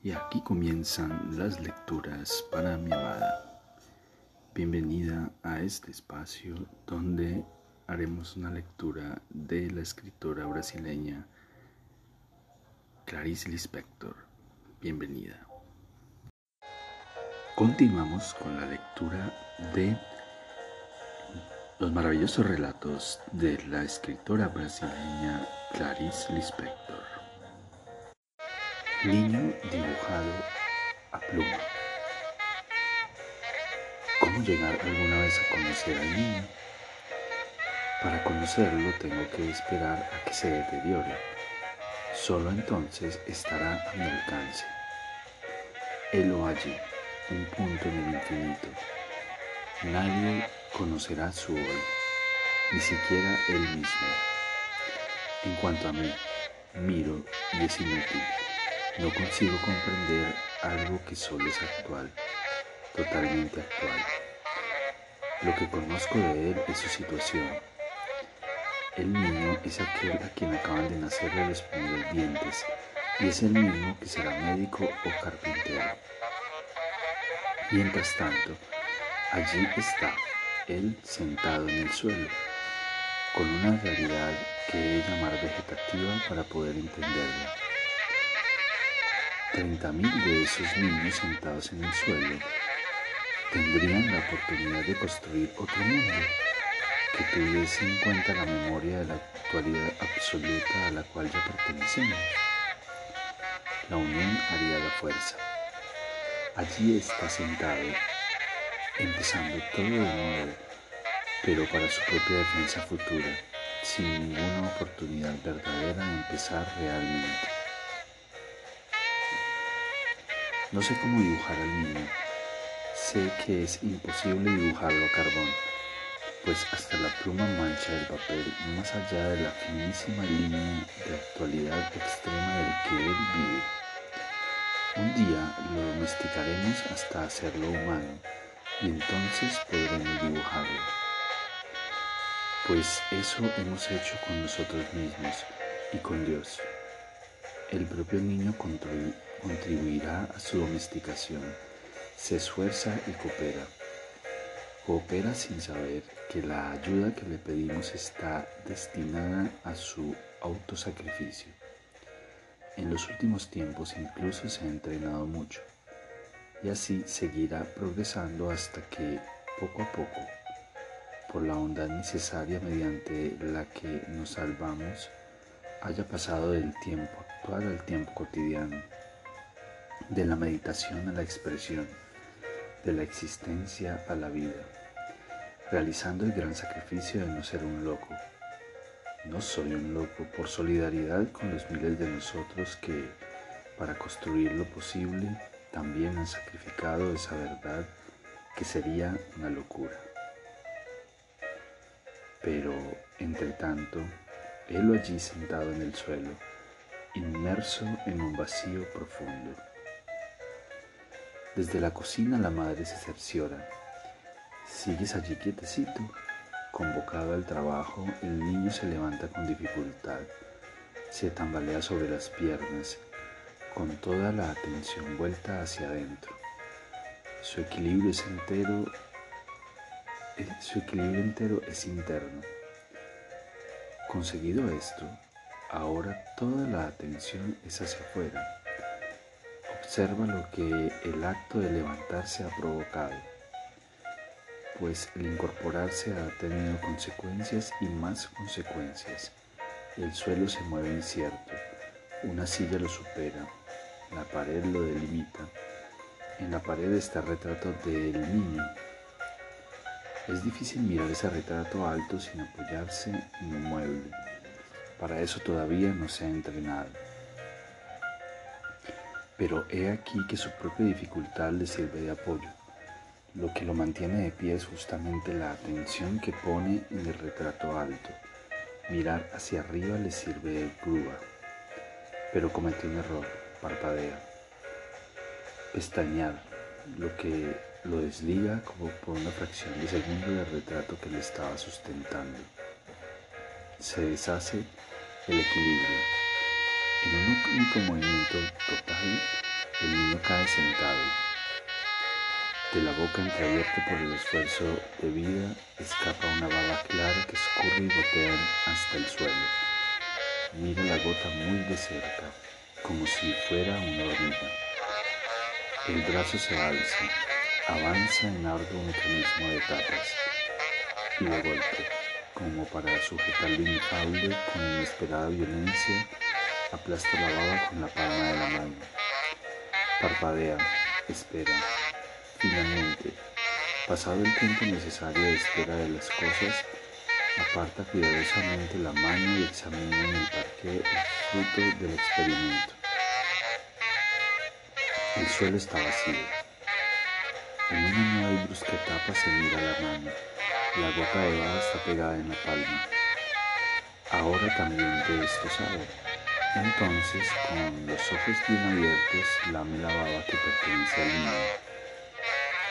Y aquí comienzan las lecturas para mi amada. Bienvenida a este espacio donde haremos una lectura de la escritora brasileña Clarice Lispector. Bienvenida. Continuamos con la lectura de los maravillosos relatos de la escritora brasileña Clarice Lispector. Niño dibujado a pluma. ¿Cómo llegar alguna vez a conocer al niño? Para conocerlo tengo que esperar a que se deteriore. Solo entonces estará a mi alcance. Él o allí, un punto en el infinito. Nadie conocerá su hoy, ni siquiera él mismo. En cuanto a mí, miro y es inútil. No consigo comprender algo que solo es actual, totalmente actual. Lo que conozco de él es su situación. El niño es aquel a quien acaban de nacerle los primeros dientes y es el mismo que será médico o carpintero. Mientras tanto, allí está él sentado en el suelo, con una realidad que he de llamar vegetativa para poder entenderla. Treinta mil de esos niños sentados en el suelo tendrían la oportunidad de construir otro mundo que tuviese en cuenta la memoria de la actualidad absoluta a la cual ya pertenecemos. La unión haría la fuerza. Allí está sentado, empezando todo de nuevo, pero para su propia defensa futura, sin ninguna oportunidad verdadera de empezar realmente. No sé cómo dibujar al niño. Sé que es imposible dibujarlo a carbón, pues hasta la pluma mancha el papel más allá de la finísima línea de actualidad extrema del que él vive. Un día lo domesticaremos hasta hacerlo humano y entonces podremos dibujarlo. Pues eso hemos hecho con nosotros mismos y con Dios. El propio niño contribuirá a su domesticación, se esfuerza y coopera. Coopera sin saber que la ayuda que le pedimos está destinada a su autosacrificio. En los últimos tiempos incluso se ha entrenado mucho y así seguirá progresando hasta que poco a poco, por la bondad necesaria mediante la que nos salvamos, haya pasado del tiempo actual al tiempo cotidiano, de la meditación a la expresión, de la existencia a la vida, realizando el gran sacrificio de no ser un loco. No soy un loco por solidaridad con los miles de nosotros que, para construir lo posible, también han sacrificado esa verdad que sería una locura. Pero, entre tanto, él allí sentado en el suelo, inmerso en un vacío profundo. Desde la cocina la madre se cerciora. ¿Sigues allí quietecito? Convocado al trabajo, el niño se levanta con dificultad, se tambalea sobre las piernas, con toda la atención vuelta hacia adentro. Su equilibrio es entero, eh, su equilibrio entero es interno. Conseguido esto, ahora toda la atención es hacia afuera. Observa lo que el acto de levantarse ha provocado, pues el incorporarse ha tenido consecuencias y más consecuencias. El suelo se mueve incierto, una silla lo supera, la pared lo delimita. En la pared está el retrato del niño. Es difícil mirar ese retrato alto sin apoyarse en un mueble. Para eso todavía no se ha entrenado. Pero he aquí que su propia dificultad le sirve de apoyo. Lo que lo mantiene de pie es justamente la atención que pone en el retrato alto. Mirar hacia arriba le sirve de grúa. Pero cometió un error, parpadea. Pestañear, lo que lo desliga como por una fracción de segundo del retrato que le estaba sustentando. Se deshace el equilibrio. En un único movimiento total, el sentado. De la boca entreabierta por el esfuerzo de vida escapa una baba clara que escurre y gotea hasta el suelo. Mira la gota muy de cerca, como si fuera una hormiga. El brazo se alza, avanza en arduo mecanismo de tapas y de golpe, como para sujetar lo inefable con inesperada violencia, aplasta la baba con la palma de la mano. Parpadea, espera. Finalmente, pasado el tiempo necesario de espera de las cosas, aparta cuidadosamente la mano y examina en el parque el fruto del experimento. El suelo está vacío. En una nueva y brusca etapa se mira la mano. La gota de baba está pegada en la palma. Ahora también de esto sabe. Entonces, con los ojos bien abiertos, lame la baba que pertenece al niño.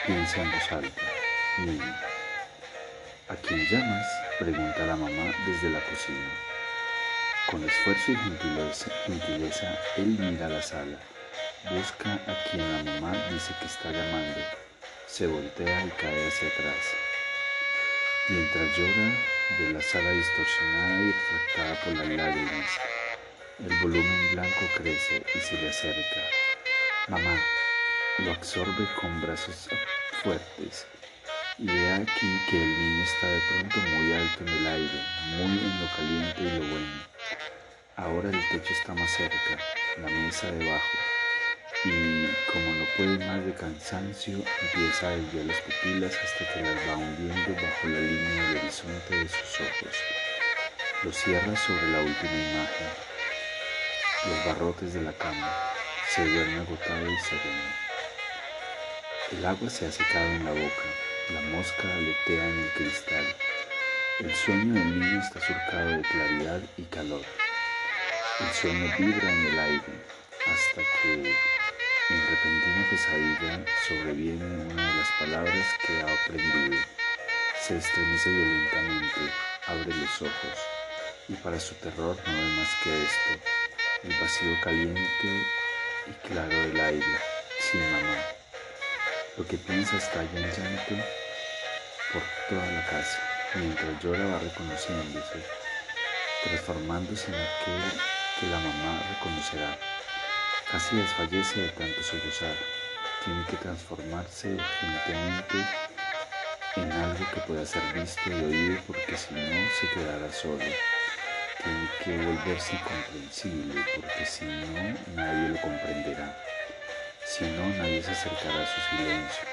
Piensa en voz alta. Niño. ¿A quién llamas? Pregunta la mamá desde la cocina. Con esfuerzo y gentileza, él mira la sala. Busca a quien la mamá dice que está llamando. Se voltea y cae hacia atrás. Mientras llora, ve la sala distorsionada y refractada por las lágrimas. El volumen blanco crece y se le acerca. Mamá lo absorbe con brazos fuertes. Y ve aquí que el niño está de pronto muy alto en el aire, muy en lo caliente y lo bueno. Ahora el techo está más cerca, la mesa debajo y como no puede más de cansancio, empieza a desviar las pupilas hasta que las va hundiendo bajo la línea del horizonte de sus ojos. Lo cierra sobre la última imagen. Los barrotes de la cama. Se duerme agotado y sereno. El agua se ha secado en la boca. La mosca aletea en el cristal. El sueño del niño está surcado de claridad y calor. El sueño vibra en el aire hasta que en repentina pesadilla sobreviene una de las palabras que ha aprendido. Se estremece violentamente, abre los ojos y para su terror no ve más que esto, el vacío caliente y claro del aire, sin mamá. Lo que piensa estalla en llanto por toda la casa, mientras llora va reconociéndose, transformándose en aquel que la mamá reconocerá. Casi desfallece de tanto sollozar. Tiene que transformarse definitivamente en algo que pueda ser visto y oído porque si no se quedará solo. Tiene que volverse incomprensible porque si no nadie lo comprenderá. Si no nadie se acercará a su silencio.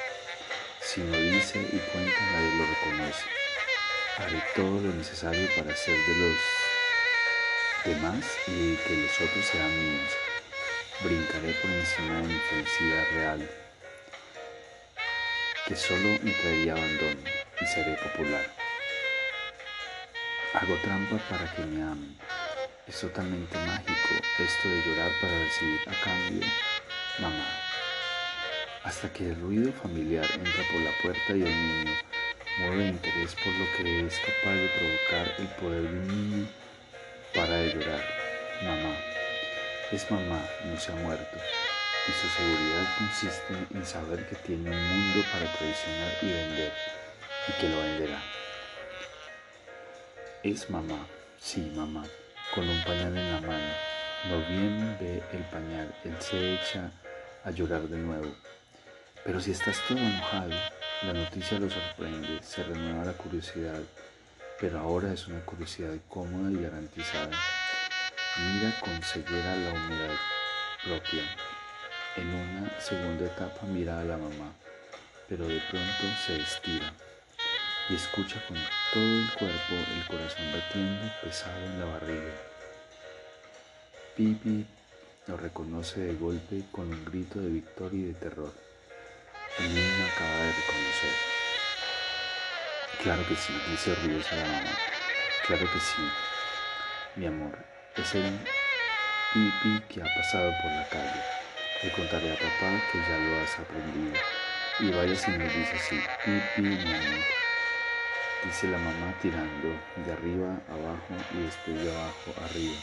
Si no dice y cuenta nadie lo reconoce. Haré todo lo necesario para hacer de los demás y que los otros sean míos brincaré por encima de mi felicidad real, que solo me traería abandono y seré popular. Hago trampa para que me amen. Es totalmente mágico esto de llorar para recibir a cambio, mamá. Hasta que el ruido familiar entra por la puerta y el niño mueve interés por lo que es capaz de provocar el poder de un niño para de llorar, mamá. Es mamá, no se ha muerto, y su seguridad consiste en saber que tiene un mundo para traicionar y vender, y que lo venderá. Es mamá, sí, mamá, con un pañal en la mano. No bien ve el pañal, él se echa a llorar de nuevo. Pero si estás todo mojado, la noticia lo sorprende, se renueva la curiosidad, pero ahora es una curiosidad cómoda y garantizada. Mira con ceguera la humedad propia. En una segunda etapa mira a la mamá, pero de pronto se estira y escucha con todo el cuerpo el corazón batiendo pesado en la barriga. Pipi lo reconoce de golpe con un grito de victoria y de terror. El niño acaba de reconocer. Claro que sí, dice orgullosa la mamá. Claro que sí, mi amor, es el pipi que ha pasado por la calle. Le contaré a papá que ya lo has aprendido. Y vaya si me dice así, pipi, mi amor. Dice la mamá tirando de arriba abajo y después de abajo arriba.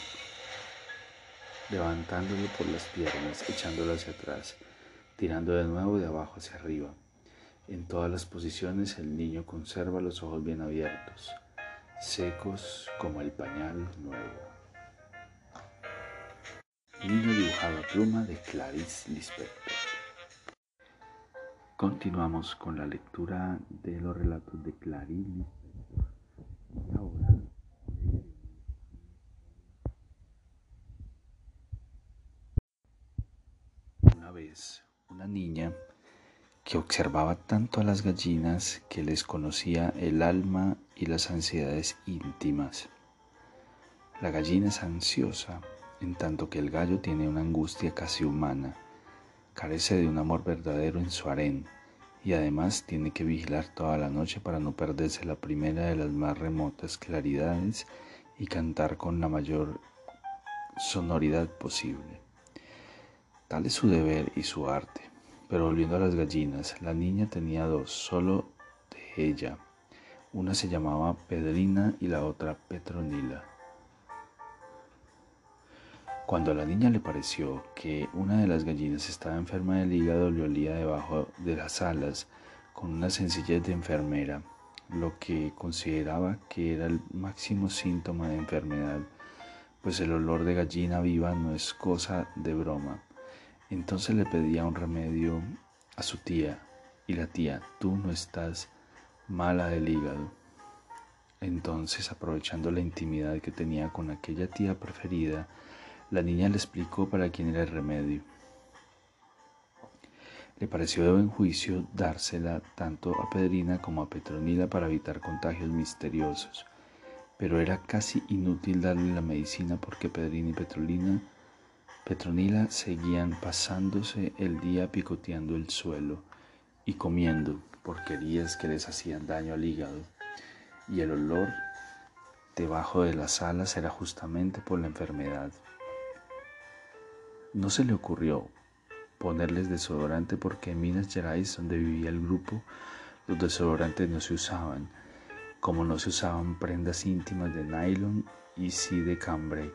Levantándolo por las piernas, echándolo hacia atrás. tirando de nuevo de abajo hacia arriba. En todas las posiciones el niño conserva los ojos bien abiertos, secos como el pañal nuevo. Niño dibujado a pluma de Clarice Lispector. Continuamos con la lectura de los relatos de Lispector. Y ahora Una vez, una niña que observaba tanto a las gallinas que les conocía el alma y las ansiedades íntimas. La gallina es ansiosa, en tanto que el gallo tiene una angustia casi humana, carece de un amor verdadero en su harén y además tiene que vigilar toda la noche para no perderse la primera de las más remotas claridades y cantar con la mayor sonoridad posible. Tal es su deber y su arte. Pero volviendo a las gallinas, la niña tenía dos, solo de ella. Una se llamaba Pedrina y la otra Petronila. Cuando a la niña le pareció que una de las gallinas estaba enferma del hígado, le olía debajo de las alas con una sencillez de enfermera, lo que consideraba que era el máximo síntoma de enfermedad, pues el olor de gallina viva no es cosa de broma. Entonces le pedía un remedio a su tía y la tía, tú no estás mala del hígado. Entonces, aprovechando la intimidad que tenía con aquella tía preferida, la niña le explicó para quién era el remedio. Le pareció de buen juicio dársela tanto a Pedrina como a Petronila para evitar contagios misteriosos, pero era casi inútil darle la medicina porque Pedrina y Petrolina Petronila seguían pasándose el día picoteando el suelo y comiendo porquerías que les hacían daño al hígado, y el olor debajo de las alas era justamente por la enfermedad. No se le ocurrió ponerles desodorante porque en Minas Gerais, donde vivía el grupo, los desodorantes no se usaban, como no se usaban prendas íntimas de nylon y sí de cambre.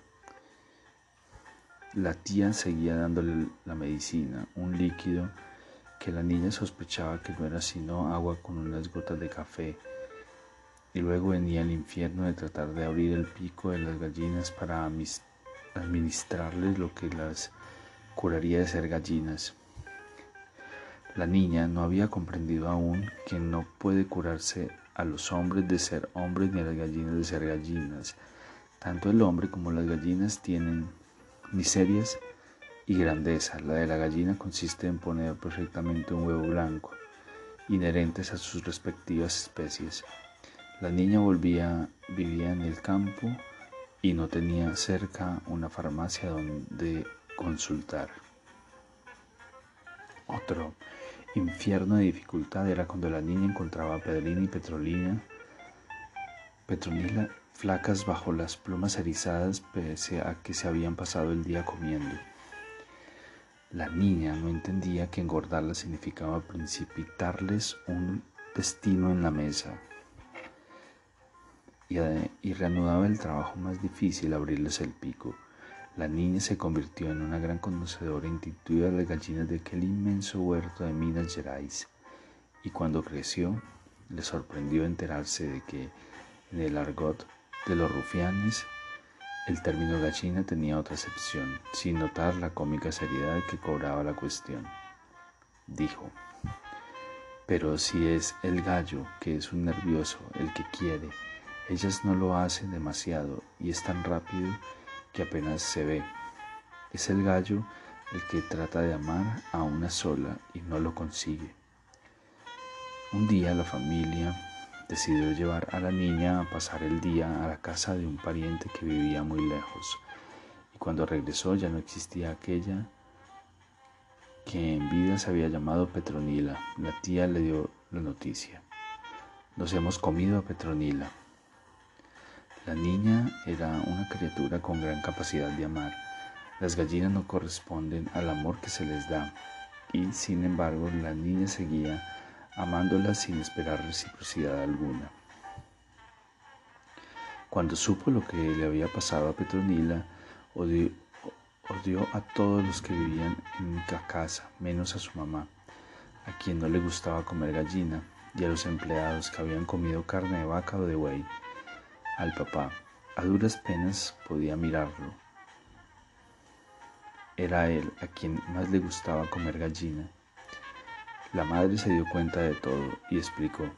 La tía seguía dándole la medicina, un líquido que la niña sospechaba que no era sino agua con unas gotas de café. Y luego venía el infierno de tratar de abrir el pico de las gallinas para administrarles lo que las curaría de ser gallinas. La niña no había comprendido aún que no puede curarse a los hombres de ser hombres ni a las gallinas de ser gallinas. Tanto el hombre como las gallinas tienen miserias y grandeza. La de la gallina consiste en poner perfectamente un huevo blanco, inherentes a sus respectivas especies. La niña volvía, vivía en el campo y no tenía cerca una farmacia donde consultar. Otro infierno de dificultad era cuando la niña encontraba a Pedrina y Petrolina, Petronila flacas bajo las plumas erizadas pese a que se habían pasado el día comiendo. La niña no entendía que engordarla significaba precipitarles un destino en la mesa y, y reanudaba el trabajo más difícil, abrirles el pico. La niña se convirtió en una gran conocedora intuitiva de gallinas de aquel inmenso huerto de Minas Gerais y cuando creció le sorprendió enterarse de que en el argot de los rufianes, el término gallina tenía otra acepción, sin notar la cómica seriedad que cobraba la cuestión. Dijo, pero si es el gallo, que es un nervioso, el que quiere, ellas no lo hacen demasiado y es tan rápido que apenas se ve. Es el gallo el que trata de amar a una sola y no lo consigue. Un día la familia decidió llevar a la niña a pasar el día a la casa de un pariente que vivía muy lejos. Y cuando regresó ya no existía aquella que en vida se había llamado Petronila. La tía le dio la noticia. Nos hemos comido a Petronila. La niña era una criatura con gran capacidad de amar. Las gallinas no corresponden al amor que se les da y sin embargo la niña seguía amándola sin esperar reciprocidad alguna. Cuando supo lo que le había pasado a Petronila, Odió a todos los que vivían en casa, menos a su mamá, a quien no le gustaba comer gallina, y a los empleados que habían comido carne de vaca o de buey. Al papá, a duras penas podía mirarlo. Era él a quien más le gustaba comer gallina. La madre se dio cuenta de todo y explicó.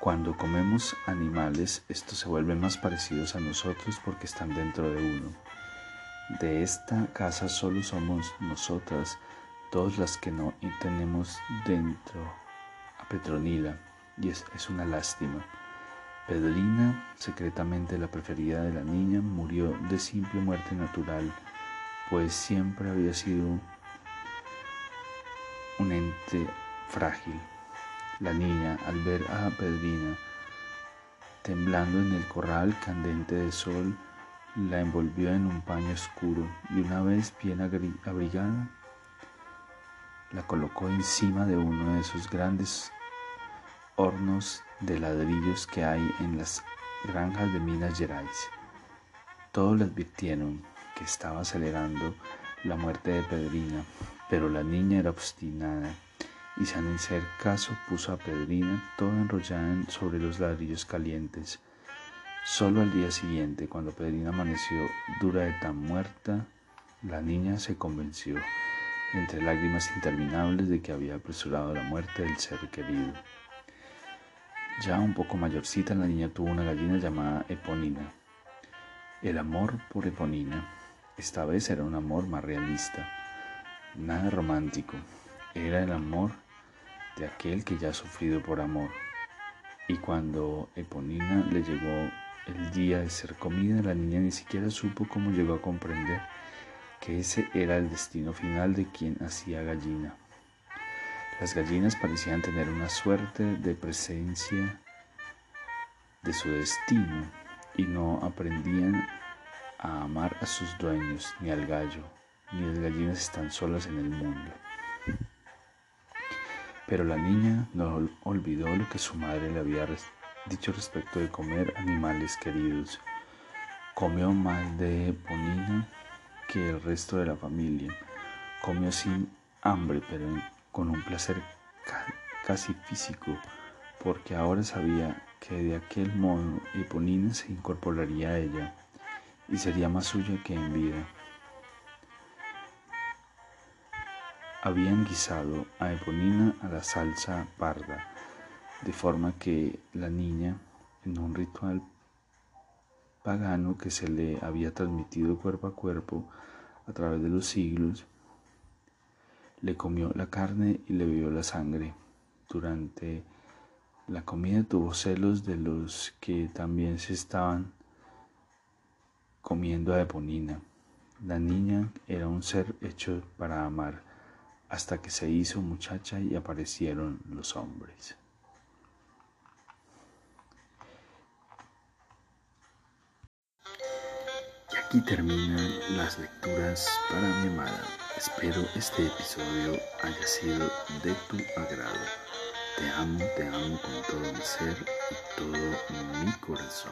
Cuando comemos animales, estos se vuelven más parecidos a nosotros porque están dentro de uno. De esta casa solo somos nosotras, todas las que no tenemos dentro a Petronila, y es, es una lástima. Pedrina, secretamente la preferida de la niña, murió de simple muerte natural, pues siempre había sido un ente frágil. La niña, al ver a Pedrina temblando en el corral candente de sol, la envolvió en un paño oscuro y una vez bien abrigada, la colocó encima de uno de esos grandes hornos de ladrillos que hay en las granjas de Minas Gerais. Todos le advirtieron que estaba acelerando la muerte de Pedrina, pero la niña era obstinada y sin hacer caso puso a Pedrina toda enrollada sobre los ladrillos calientes. Solo al día siguiente, cuando Pedrina amaneció dura de tan muerta, la niña se convenció, entre lágrimas interminables, de que había apresurado la muerte del ser querido. Ya un poco mayorcita, la niña tuvo una gallina llamada Eponina. El amor por Eponina, esta vez era un amor más realista, nada romántico, era el amor de aquel que ya ha sufrido por amor. Y cuando Eponina le llegó el día de ser comida, la niña ni siquiera supo cómo llegó a comprender que ese era el destino final de quien hacía gallina. Las gallinas parecían tener una suerte de presencia de su destino y no aprendían a amar a sus dueños ni al gallo, ni las gallinas están solas en el mundo. Pero la niña no olvidó lo que su madre le había dicho respecto de comer animales queridos. Comió más de ponina que el resto de la familia. Comió sin hambre, pero con un placer casi físico, porque ahora sabía que de aquel modo Eponina se incorporaría a ella y sería más suya que en vida. habían guisado a Eponina a la salsa parda, de forma que la niña, en un ritual pagano que se le había transmitido cuerpo a cuerpo a través de los siglos, le comió la carne y le bebió la sangre. Durante la comida tuvo celos de los que también se estaban comiendo a Eponina. La niña era un ser hecho para amar hasta que se hizo muchacha y aparecieron los hombres. Y aquí terminan las lecturas para mi amada. Espero este episodio haya sido de tu agrado. Te amo, te amo con todo mi ser y todo mi corazón.